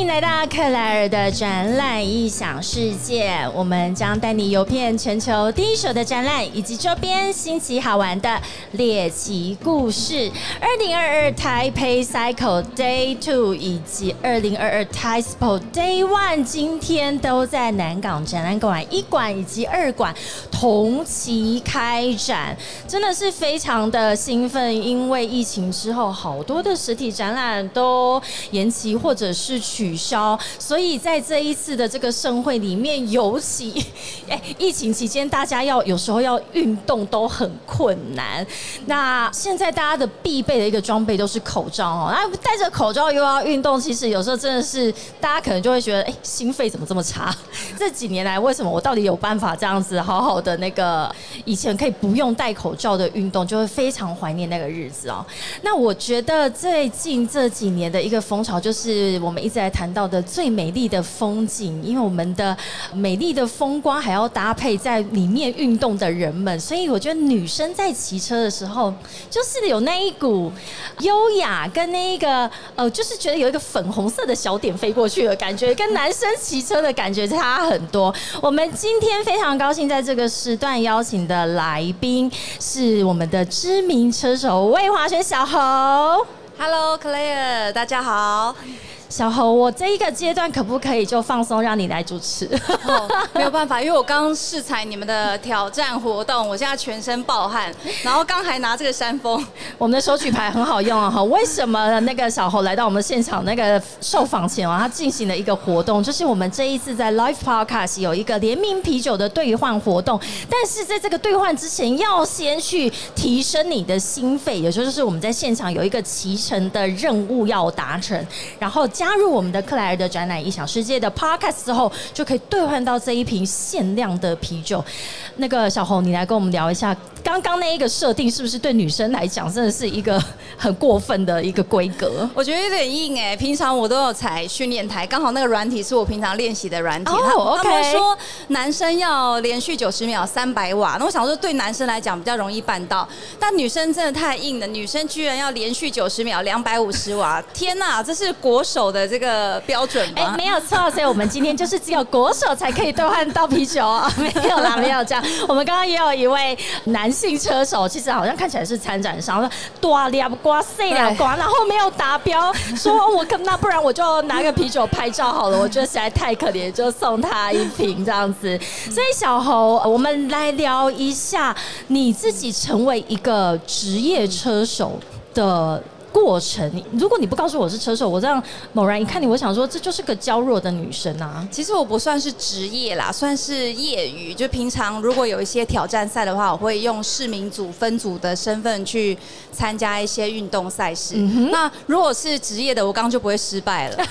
迎来到克莱尔的展览异想世界，我们将带你游遍全球第一手的展览以及周边新奇好玩的猎奇故事。二零二二台北 Cycle Day Two 以及二零二二 Taipo Day One 今天都在南港展览馆一馆以及二馆同期开展，真的是非常的兴奋，因为疫情之后好多的实体展览都延期或者是取取消，所以在这一次的这个盛会里面，尤其 哎，疫情期间大家要有时候要运动都很困难。那现在大家的必备的一个装备都是口罩哦，那戴着口罩又要运动，其实有时候真的是大家可能就会觉得，哎，心肺怎么这么差？这几年来，为什么我到底有办法这样子好好的那个以前可以不用戴口罩的运动，就会非常怀念那个日子哦。那我觉得最近这几年的一个风潮，就是我们一直在谈到的最美丽的风景，因为我们的美丽的风光还要搭配在里面运动的人们，所以我觉得女生在骑车的时候，就是有那一股优雅跟那一个呃，就是觉得有一个粉红色的小点飞过去的感觉，跟男生骑车的感觉差很多。我们今天非常高兴在这个时段邀请的来宾是我们的知名车手魏华轩小侯。Hello，Claire，大家好。小侯，我这一个阶段可不可以就放松，让你来主持？哦，没有办法，因为我刚试踩你们的挑战活动，我现在全身暴汗，然后刚还拿这个山峰。我们的手举牌很好用啊！哈，为什么那个小侯来到我们现场那个受访前啊，他进行了一个活动，就是我们这一次在 Live Podcast 有一个联名啤酒的兑换活动，但是在这个兑换之前，要先去提升你的心肺，也就是我们在现场有一个骑乘的任务要达成，然后。加入我们的克莱尔的展览异想世界的 podcast 之后，就可以兑换到这一瓶限量的啤酒。那个小红，你来跟我们聊一下，刚刚那一个设定是不是对女生来讲真的是一个很过分的一个规格？我觉得有点硬哎、平常我都有踩训练台，刚好那个软体是我平常练习的软体。哦他们 OK 说男生要连续九十秒三百瓦，那我想说对男生来讲比较容易办到，但女生真的太硬了，女生居然要连续九十秒两百五十瓦，天哪，这是国手的这个标准哎、吗？没有错，所以我们今天就是只有国手才可以兑换到啤酒啊，没有啦，没有这样。我们刚刚也有一位男性车手，其实好像看起来是参展商，说多两瓜碎两瓜，然后没有达标，说我可那不然我就拿个啤酒拍照好了，我觉得实在太可怜，就送他一瓶这样子。所以小侯，我们来聊一下你自己成为一个职业车手的。过程，如果你不告诉我是车手，我这样猛然一看你，我想说这就是个娇弱的女生啊。其实我不算是职业啦，算是业余。就平常如果有一些挑战赛的话，我会用市民组分组的身份去参加一些运动赛事。那如果是职业的，我刚刚就不会失败了。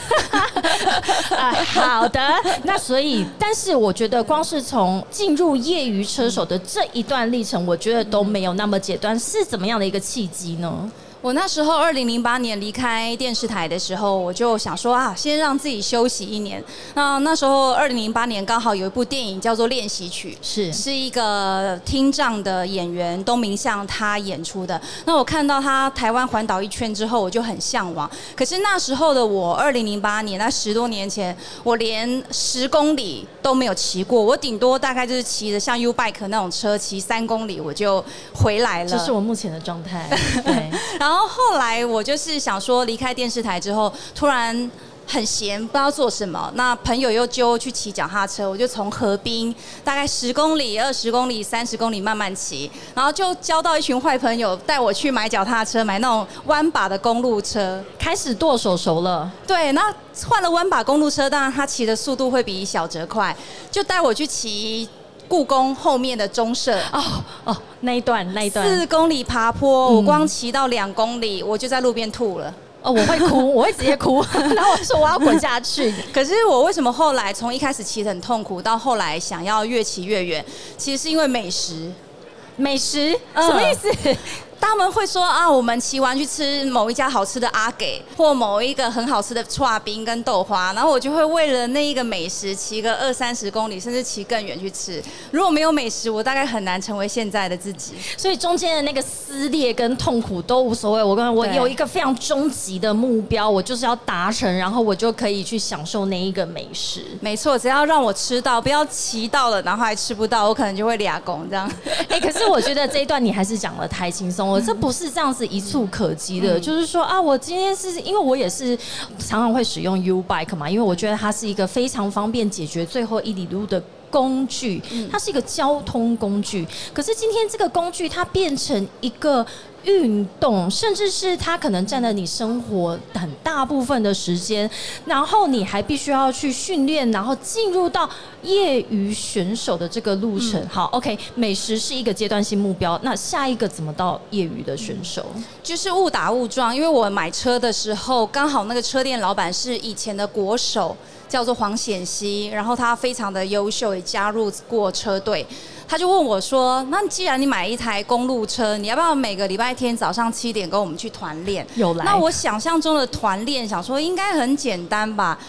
啊，好的，那所以，但是我觉得光是从进入业余车手的这一段历程，我觉得都没有那么简单，是怎么样的一个契机呢？我那时候二零零八年离开电视台的时候，我就想说啊，先让自己休息一年。那那时候二零零八年刚好有一部电影叫做《练习曲》，是是一个听障的演员东明相他演出的。那我看到他台湾环岛一圈之后，我就很向往。可是那时候的我，二零零八年，那十多年前，我连十公里都没有骑过，我顶多大概就是骑着像 U Bike 那种车，骑三公里我就回来了。这是我目前的状态。对，然后后来我就是想说，离开电视台之后，突然很闲，不知道做什么。那朋友又揪去骑脚踏车，我就从河滨大概十公里、二十公里、三十公里慢慢骑，然后就交到一群坏朋友，带我去买脚踏车，买那种弯把的公路车。开始剁手熟了。对，那换了弯把公路车，当然它骑的速度会比小哲快，就带我去骑故宫后面的中社。哦哦，那一段那一段，四公里爬坡，嗯我光骑到两公里，我就在路边吐了。哦，我会哭，我会直接哭，然后我说我要滚下去。可是我为什么后来从一开始骑得很痛苦，到后来想要越骑越远，其实是因为美食。美食嗯什么意思？他们会说啊，我们骑完去吃某一家好吃的阿给，或某一个很好吃的串冰跟豆花，然后我就会为了那一个美食骑个二三十公里，甚至骑更远去吃。如果没有美食，我大概很难成为现在的自己。所以中间的那个撕裂跟痛苦都无所谓。我跟我有一个非常终极的目标，我就是要达成，然后我就可以去享受那一个美食。没错，只要让我吃到，不要骑到了然后还吃不到，我可能就会俩拱这样。哎、可是我觉得这一段你还是讲的太轻松了，这不是这样子一触可及的。就是说啊，我今天是因为我也是常常会使用 U Bike 嘛，因为我觉得它是一个非常方便解决最后一里路的。工具，它是一个交通工具。可是今天这个工具，它变成一个运动，甚至是它可能占了你生活很大部分的时间，然后你还必须要去训练，然后进入到业余选手的这个路程。好，OK，美食是一个阶段性目标，那下一个怎么到业余的选手？就是误打误撞，因为我买车的时候，刚好那个车店老板是以前的国手，叫做黄显熙，然后他非常的优秀，也加入过车队。他就问我说：“那既然你买一台公路车，你要不要每个礼拜天早上七点跟我们去团练？”有来那我想象中的团练，想说应该很简单吧。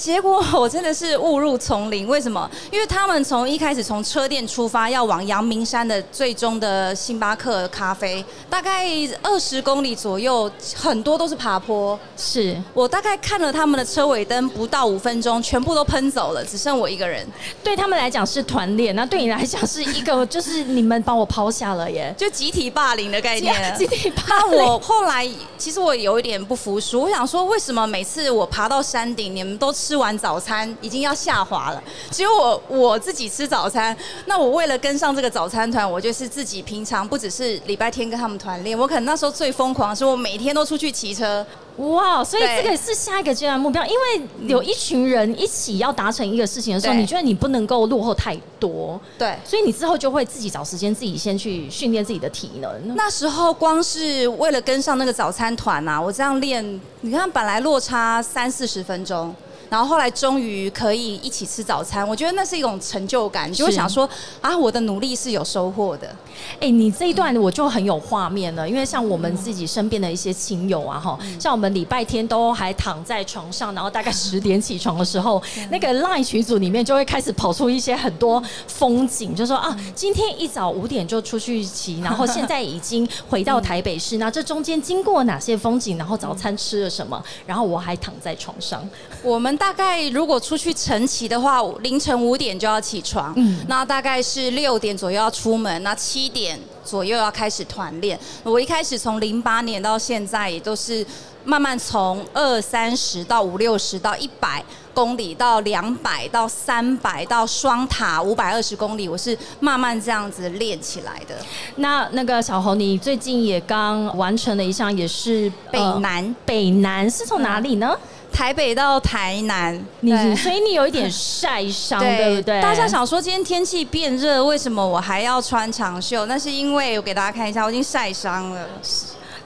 结果我真的是误入丛林，为什么？因为他们从一开始从车店出发，要往阳明山的最终的星巴克咖啡，大概二十公里左右，很多都是爬坡。是我大概看了他们的车尾灯，不到五分钟，全部都喷走了，只剩我一个人，对他们来讲是团练，那对你来讲是一个，就是你们把我抛下了耶。就集体霸凌的概念。集体霸那凌我后来其实我有一点不服输，我想说，为什么每次我爬到山顶，你们都吃完早餐，已经要下滑了，只有我我自己吃早餐？那我为了跟上这个早餐团，我就是自己平常不只是礼拜天跟他们团练，我可能那时候最疯狂的是我每天都出去骑车。哇，所以这个是下一个阶段目标，因为有一群人一起要达成一个事情的时候，你觉得你不能够落后太多，对。所以你之后就会自己找时间，自己先去训练自己的体能。那时候光是为了跟上那个早餐团啊，我这样练，你看本来落差三四十分钟。然后后来终于可以一起吃早餐，我觉得那是一种成就感，你就会是想说啊，我的努力是有收获的。哎、你这一段我就很有画面了，因为像我们自己身边的一些亲友啊，哈，像我们礼拜天都还躺在床上，然后大概十点起床的时候，那个 LINE 群组里面就会开始跑出一些很多风景，就说啊，今天一早五点就出去骑，然后现在已经回到台北市，那这中间经过哪些风景，然后早餐吃了什么，然后我还躺在床上，我们大概如果出去晨骑的话，凌晨五点就要起床，嗯那大概是六点左右要出门，那七点左右要开始团练。我一开始从零八年到现在，也都是慢慢从二三十到五六十到一百公里，到两百到三百到双塔五百二十公里，我是慢慢这样子练起来的。那那个小红，你最近也刚完成了一项，也是北呃南、北南是从哪里呢？台北到台南，你所以你有一点晒伤，对不对？大家想说今天天气变热，为什么我还要穿长袖？那是因为我给大家看一下，我已经晒伤了。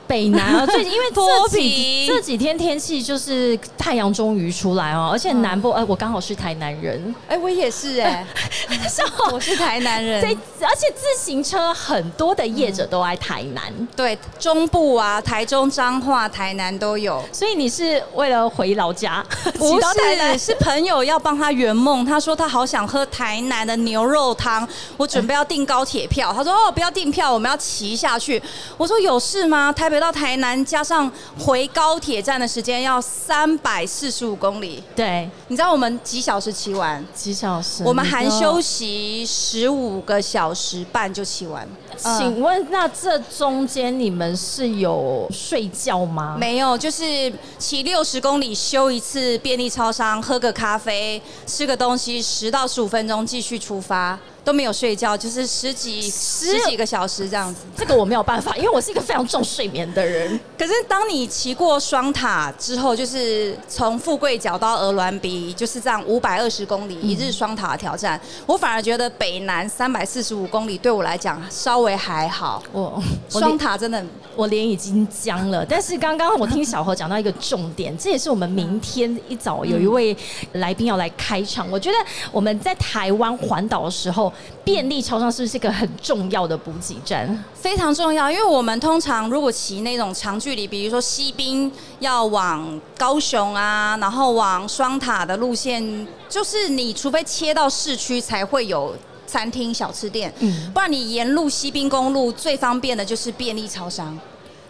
北南啊，最近因为脱这几 皮这几天天气就是太阳终于出来哦，而且南部，哎、我刚好是台南人，哎、我也是哎、我是台南人这。而且自行车很多的业者都爱台南，对，中部啊，台中、彰化、台南都有。所以你是为了回老家，不是，是朋友要帮他圆梦。他说他好想喝台南的牛肉汤，我准备要订高铁票。他说哦，不要订票，我们要骑下去。我说有事吗？台北到台南加上回高铁站的时间要三百四十五公里。对，你知道我们几小时骑完？几小时，我们含休息。息十五个小时半就骑完。嗯请问，那这中间你们是有睡觉吗？没有，就是骑六十公里休一次便利超商，喝个咖啡，吃个东西，十到十五分钟继续出发，都没有睡觉，就是十几十几个小时这样子。这个我没有办法，因为我是一个非常重睡眠的人。可是当你骑过双塔之后，就是从富贵角到鹅銮鼻，就是这样五百二十公里一日双塔挑战，我反而觉得北南三百四十五公里对我来讲稍微还好。我我双塔真的很我脸已经僵了。但是刚刚我听小何讲到一个重点，这也是我们明天一早有一位来宾要来开场。我觉得我们在台湾环岛的时候，便利超商是不是一个很重要的补给站？非常重要，因为我们通常如果骑那种长距离，比如说西滨要往高雄啊，然后往双塔的路线，就是你除非切到市区才会有餐厅小吃店，嗯不然你沿路西滨公路最方便的就是便利超商。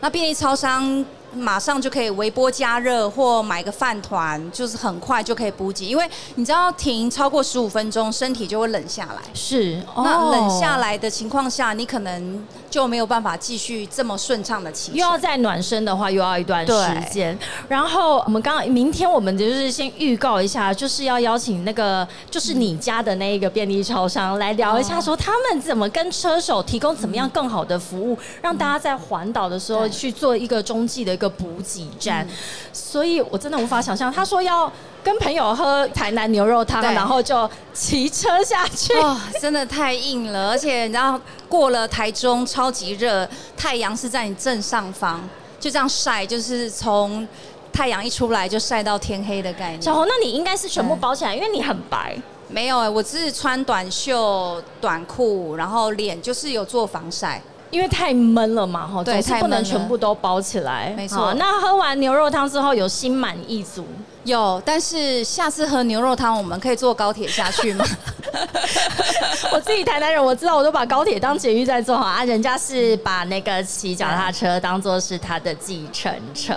那便利超商马上就可以微波加热或买个饭团，就是很快就可以补给，因为你知道停超过十五分钟，身体就会冷下来。是，那冷下来。的情况下，你可能就没有办法继续这么顺畅的骑。又要再暖身的话，又要一段时间。然后我们刚刚明天我们就是先预告一下，就是要邀请那个就是你家的那一个便利超商来聊一下，哦说他们怎么跟车手提供怎么样更好的服务，让大家在环岛的时候去做一个中继的一个补给站。嗯所以我真的无法想象，他说要跟朋友喝台南牛肉汤，然后就骑车下去。哦，真的太硬了，而且你知道过了台中超级热，太阳是在你正上方，就这样晒，就是从太阳一出来就晒到天黑的概念。小红，那你应该是全部包起来，因为你很白。没有哎、我是穿短袖短裤，然后脸就是有做防晒。因为太闷了嘛，哈，对总是不能全部都包起来。没错那喝完牛肉汤之后有心满意足，有，但是下次喝牛肉汤，我们可以坐高铁下去吗？我自己台南人，我知道我都把高铁当捷运在坐哈啊，人家是把那个骑脚踏车当做是他的计程车。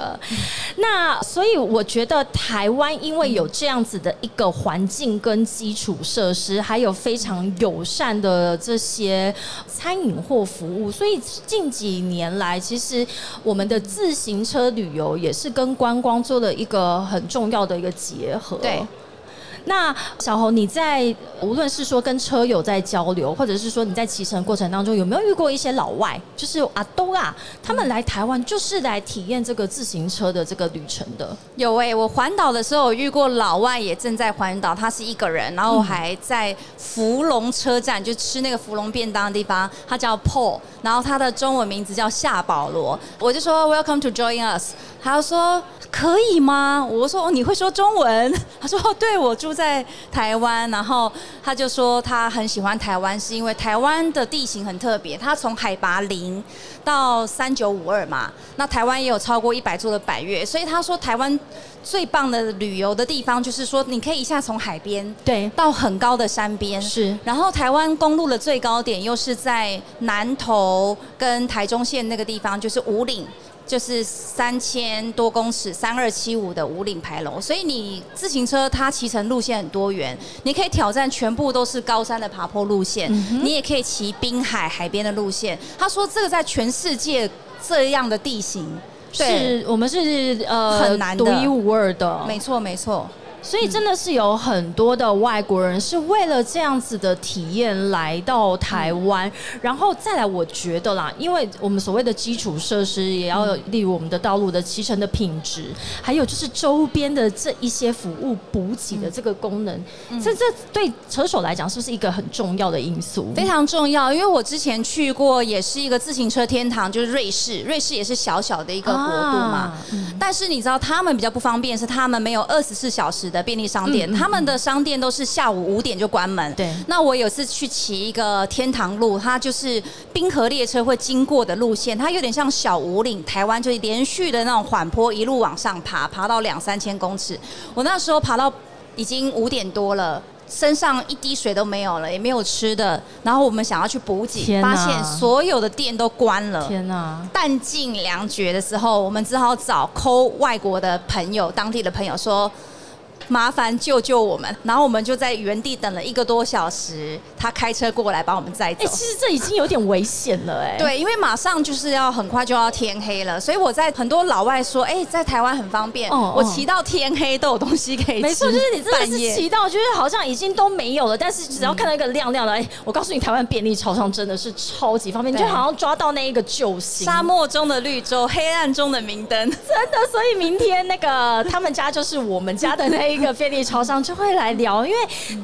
那所以我觉得台湾因为有这样子的一个环境跟基础设施，还有非常友善的这些餐饮或服务，所以近几年来，其实我们的自行车旅游也是跟观光做了一个很重要的一个结合。对。那小红，你在无论是说跟车友在交流，或者是说你在骑乘过程当中，有没有遇过一些老外，就是阿都啊，他们来台湾就是来体验这个自行车的这个旅程的？有哎、我环岛的时候有遇过老外也正在环岛，他是一个人，然后还在福隆车站就吃那个福隆便当的地方，他叫 Paul，然后他的中文名字叫夏保罗，我就说 Welcome to join us，他说可以吗？我说哦你会说中文？他说哦对，我住在台湾，然后他就说他很喜欢台湾，是因为台湾的地形很特别，他从海拔零到三九五二嘛，那台湾也有超过一百座的百越，所以他说台湾最棒的旅游的地方就是说，你可以一下从海边对，到很高的山边，是然后台湾公路的最高点又是在南投跟台中县那个地方，就是五岭。就是三千多公尺，三二七五的五岭牌楼，所以你自行车它骑乘路线很多元，你可以挑战全部都是高山的爬坡路线，你也可以骑滨海海边的路线。他说这个在全世界这样的地形，对，是我们是呃很难独一无二的，没错没错。所以真的是有很多的外国人是为了这样子的体验来到台湾，然后再来，我觉得啦，因为我们所谓的基础设施也要有，例如我们的道路的骑乘的品质，还有就是周边的这一些服务补给的这个功能，这这对车手来讲是不是一个很重要的因素？非常重要，因为我之前去过，也是一个自行车天堂，就是瑞士。瑞士也是小小的一个国度嘛，但是你知道他们比较不方便，是他们没有二十四小时的便利商店，他们的商店都是下午五点就关门。对那我有次去骑一个天堂路，它就是冰河列车会经过的路线，它有点像小五岭，台湾就是连续的那种缓坡，一路往上爬，爬到两三千公尺。我那时候爬到已经五点多了。身上一滴水都没有了，也没有吃的。然后我们想要去补给，发现所有的店都关了。天哪！弹尽粮绝的时候，我们只好找抠外国的朋友、当地的朋友说。麻烦救救我们！然后我们就在原地等了一个多小时，他开车过来把我们载走哎、。其实这已经有点危险了、哎，对，因为马上就是要很快就要天黑了，所以我在很多老外说，哎、在台湾很方便，我骑到天黑都有东西可以吃。没错，就是你真的是骑到，就是好像已经都没有了，但是只要看到一个亮亮的，哎、我告诉你，台湾便利超商真的是超级方便，你就好像抓到那一个救星。沙漠中的绿洲，黑暗中的明灯。真的，所以明天那个他们家就是我们家的那一一个便利超商就会来聊，因为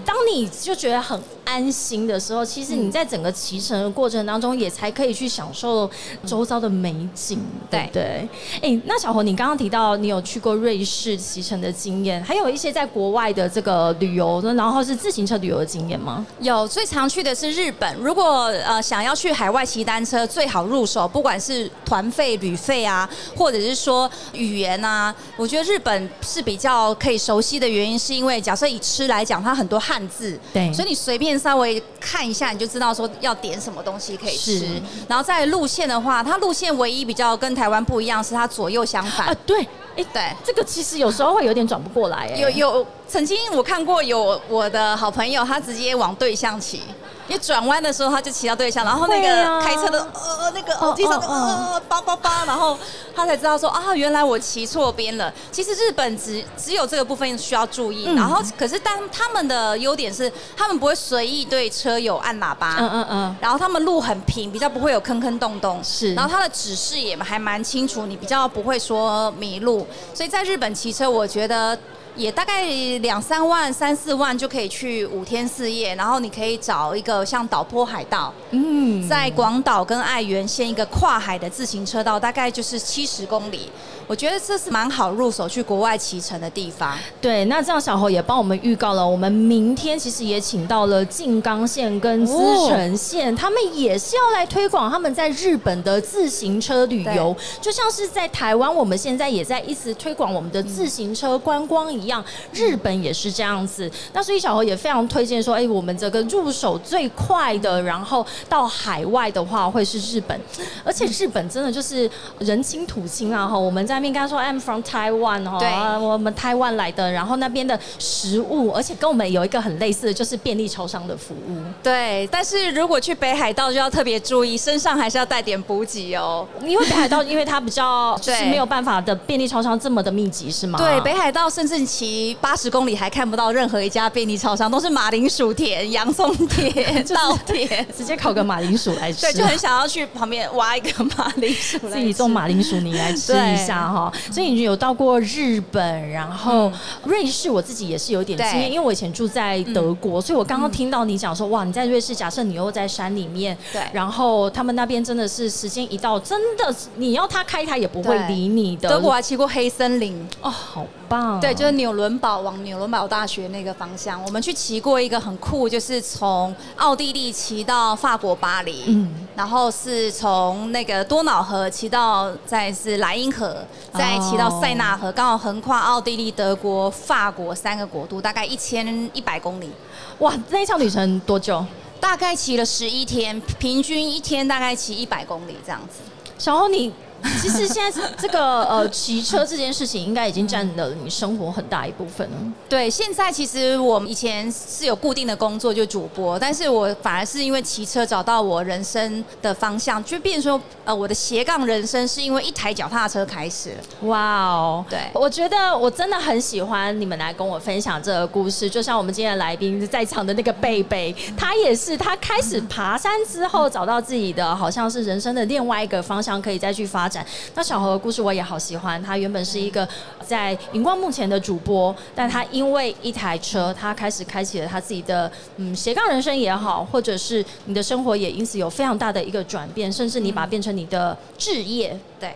当你就觉得很安心的时候，其实你在整个骑乘的过程当中，也才可以去享受周遭的美景，对对？哎，那小红，你刚刚提到你有去过瑞士骑乘的经验，还有一些在国外的这个旅游，然后是自行车旅游的经验吗？有，最常去的是日本。如果呃想要去海外骑单车，最好入手，不管是团费、旅费啊，或者是说语言啊，我觉得日本是比较可以熟悉的原因，是因为假设以吃来讲，它很多汉字，对，所以你随便稍微看一下，你就知道说要点什么东西可以吃。然后在路线的话，它路线唯一比较跟台湾不一样，是它左右相反。啊，对，哎，对，这个其实有时候会有点转不过来。有有，曾经我看过有我的好朋友，他直接往对向骑。因为转弯的时候，他就骑到对向，然后那个开车的呃那个耳机上呃叭叭叭，然后他才知道说啊，原来我骑错边了。其实日本只只有这个部分需要注意，然后可是但他们的优点是，他们不会随意对车友按喇叭，嗯嗯嗯，然后他们路很平，比较不会有坑坑洞洞，是，然后他的指示也还蛮清楚，你比较不会说迷路。所以在日本骑车，我觉得。也大概两三万、三四万就可以去五天四夜，然后你可以找一个像岛坡海道，嗯，在广岛跟爱媛县一个跨海的自行车道，大概就是七十公里。我觉得这是蛮好入手去国外骑乘的地方。对，那这样小侯也帮我们预告了，我们明天其实也请到了静冈县跟滋城县，他们也是要来推广他们在日本的自行车旅游，就像是在台湾，我们现在也在一直推广我们的自行车观光一样，日本也是这样子。那所以小侯也非常推荐说，哎，我们这个入手最快的，然后到海外的话会是日本，而且日本真的就是人亲土亲啊哈，我们在。那边跟他说，I'm from Taiwan 哦，对，我们台湾来的，然后那边的食物，而且跟我们有一个很类似的就是便利超商的服务。对，但是如果去北海道就要特别注意，身上还是要带点补给哦。因为北海道因为它比较 就是没有办法的便利超商这么的密集，是吗？对，北海道甚至骑八十公里还看不到任何一家便利超商，都是马铃薯田、洋葱田、稻田，直接烤个马铃薯来吃。对，就很想要去旁边挖一个马铃薯，自己种马铃薯泥来吃一下。哈，所以你有到过日本，然后瑞士，我自己也是有点经验，因为我以前住在德国，所以我刚刚听到你讲说，哇，你在瑞士，假设你又在山里面，对，然后他们那边真的是时间一到，真的你要他开，他也不会理你的。德国还骑过黑森林，哦，好棒，对，就是纽伦堡往纽伦堡大学那个方向，我们去骑过一个很酷，就是从奥地利骑到法国巴黎，嗯，然后是从那个多瑙河骑到再是莱茵河。再骑到塞纳河，刚好横跨奥地利、德国、法国三个国度，大概一千一百公里。哇，那一场旅程多久？大概骑了十一天，平均一天大概骑一百公里这样子。小欧，你。其实现在这个呃骑车这件事情，应该已经占了你生活很大一部分了。对，现在其实我以前是有固定的工作，就主播，但是我反而是因为骑车找到我人生的方向，就变成说呃我的斜杠人生是因为一台脚踏车开始。哇哦，对，我觉得我真的很喜欢你们来跟我分享这个故事。就像我们今天的来宾在场的那个贝贝，他也是他开始爬山之后找到自己的好像是人生的另外一个方向，可以再去发。那小何的故事我也好喜欢，他原本是一个在荧光幕前的主播，但他因为一台车，他开始开启了他自己的嗯斜杠人生也好，或者是你的生活也因此有非常大的一个转变，甚至你把它变成你的置业，对。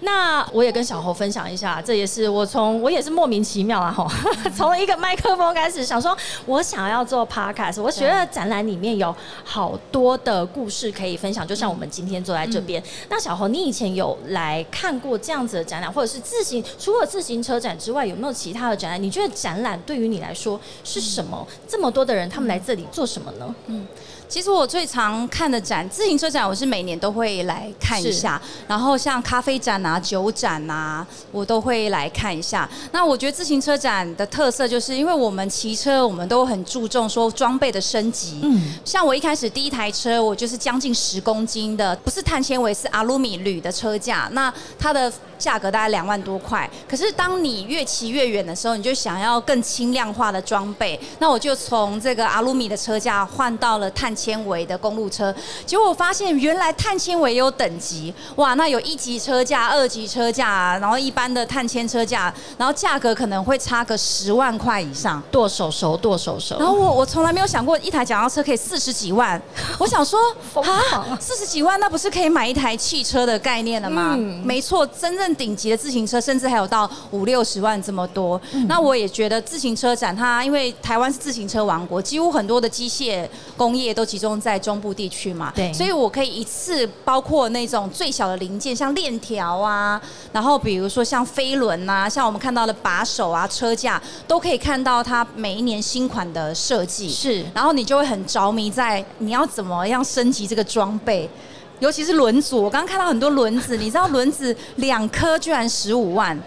那我也跟小侯分享一下，这也是我从我也是莫名其妙啊吼，从一个麦克风开始想说，我想要做 podcast，我觉得展览里面有好多的故事可以分享，就像我们今天坐在这边。那小侯，你以前有来看过这样子的展览，或者是自行除了自行车展之外，有没有其他的展览？你觉得展览对于你来说是什么？这么多的人，他们来这里做什么呢？嗯。其实我最常看的展，自行车展，我是每年都会来看一下。然后像咖啡展啊、酒展啊，我都会来看一下。那我觉得自行车展的特色，就是因为我们骑车，我们都很注重说装备的升级。嗯，像我一开始第一台车，我就是将近十公斤的，不是碳纤维，是阿鲁米铝的车架。那它的价格大概两万多块。可是当你越骑越远的时候，你就想要更轻量化的装备。那我就从这个阿鲁米的车架换到了碳。纤维的公路车，结果我发现原来碳纤维有等级哇！那有一级车车价、二级车价，然后一般的碳纤车价，然后价格可能会差个十万块以上。剁手手，剁手手。然后我我从来没有想过一台脚踏车可以四十几万，我想说啊，四十几万那不是可以买一台汽车的概念了吗？没错，真正顶级的自行车甚至还有到五六十万这么多。那我也觉得自行车展它，因为台湾是自行车王国，几乎很多的机械工业都集中在中部地区嘛，对，所以我可以一次包括那种最小的零件，像链条啊，然后比如说像飞轮啊，像我们看到的把手啊、车架，都可以看到它每一年新款的设计，是，然后你就会很着迷在你要怎么样升级这个装备，尤其是轮组，我刚刚看到很多轮子，你知道轮子两颗居然十五万。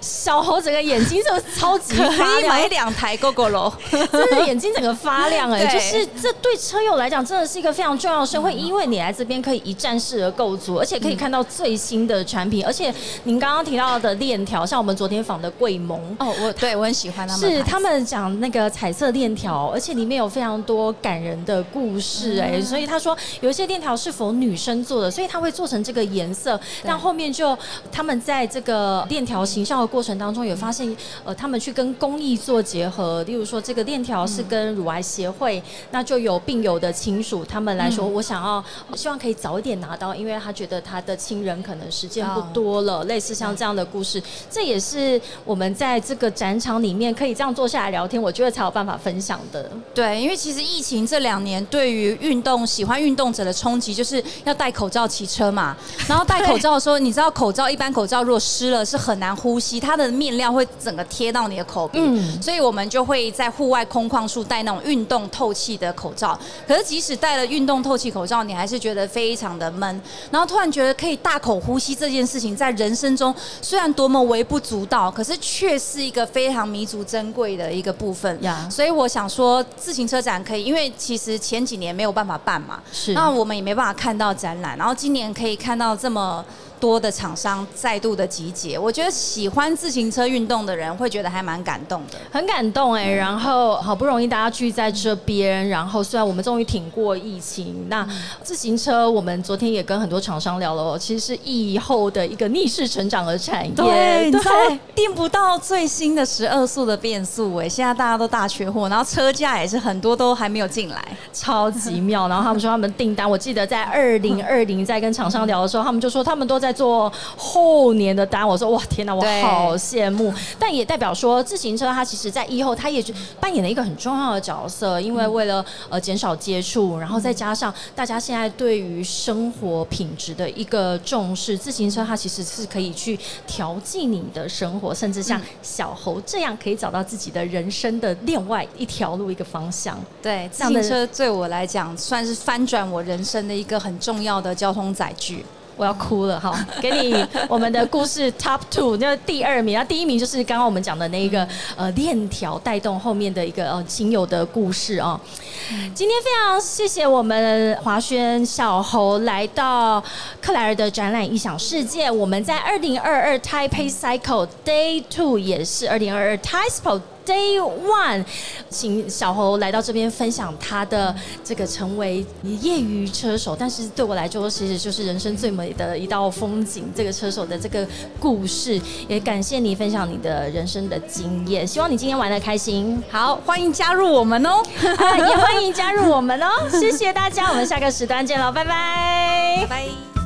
小猴整个眼睛就超级发亮，买两台 GoGo 喽，真的眼睛整个发亮 哎！就是这对车友来讲真的是一个非常重要的事，会因为你来这边可以一站式的构筑，而且可以看到最新的产品，而且您刚刚提到的链条，像我们昨天访的贵盟。哦，我对我很喜欢他们，是他们讲那个彩色链条，而且里面有非常多感人的故事哎，所以他说有一些链条是否女生做的，所以他会做成这个颜色，但后面就他们在这个链条形象。过程当中也发现，呃，他们去跟公益做结合，例如说这个链条是跟乳癌协会，那就有病友的亲属他们来说，我想要希望可以早一点拿到，因为他觉得他的亲人可能时间不多了，类似像这样的故事，这也是我们在这个展场里面可以这样坐下来聊天，我觉得才有办法分享的。对，因为其实疫情这两年对于运动喜欢运动者的冲击，就是要戴口罩骑车嘛，然后戴口罩的时候，你知道口罩一般口罩如果湿了是很难呼吸。它的面料会整个贴到你的口鼻，所以我们就会在户外空旷处戴那种运动透气的口罩。可是即使戴了运动透气口罩，你还是觉得非常的闷。然后突然觉得可以大口呼吸这件事情，在人生中虽然多么微不足道，可是却是一个非常弥足珍贵的一个部分。呀，所以我想说，自行车展可以，因为其实前几年没有办法办嘛，是那我们也没办法看到展览，然后今年可以看到这么。多的厂商再度的集结，我觉得喜欢自行车运动的人会觉得还蛮感动的，很感动哎。然后好不容易大家聚在这边，然后虽然我们终于挺过疫情，那自行车我们昨天也跟很多厂商聊了，其实是疫后的一个逆势成长的产业。对，对，订不到最新的十二速的变速哎，现在大家都大缺货，然后车架也是很多都还没有进来，超级妙。然后他们说他们订单，我记得在二零二零在跟厂商聊的时候，他们就说他们都在。做后年的单，我说哇天哪，我好羡慕。但也代表说，自行车它其实在以后，它也扮演了一个很重要的角色，因为为了呃减少接触，然后再加上大家现在对于生活品质的一个重视，自行车它其实是可以去调剂你的生活，甚至像小猴这样可以找到自己的人生的另外一条路、一个方向。对，自行车对我来讲算是翻转我人生的一个很重要的交通载具。我要哭了哈！给你我们的故事 top two，那第二名，然后第一名就是刚刚我们讲的那一个呃链条带动后面的一个呃亲友的故事啊。今天非常谢谢我们华轩小侯来到克莱尔的展览异想世界。我们在二零二二 Taipei Cycle Day Two 也是二零二二 Taipei。Day One，请小侯来到这边分享他的这个成为业余车手，但是对我来说，其实就是人生最美的一道风景。这个车手的这个故事，也感谢你分享你的人生的经验。希望你今天玩的开心。好，欢迎加入我们哦，也欢迎加入我们哦。谢谢大家，我们下个时段见了，拜拜，拜。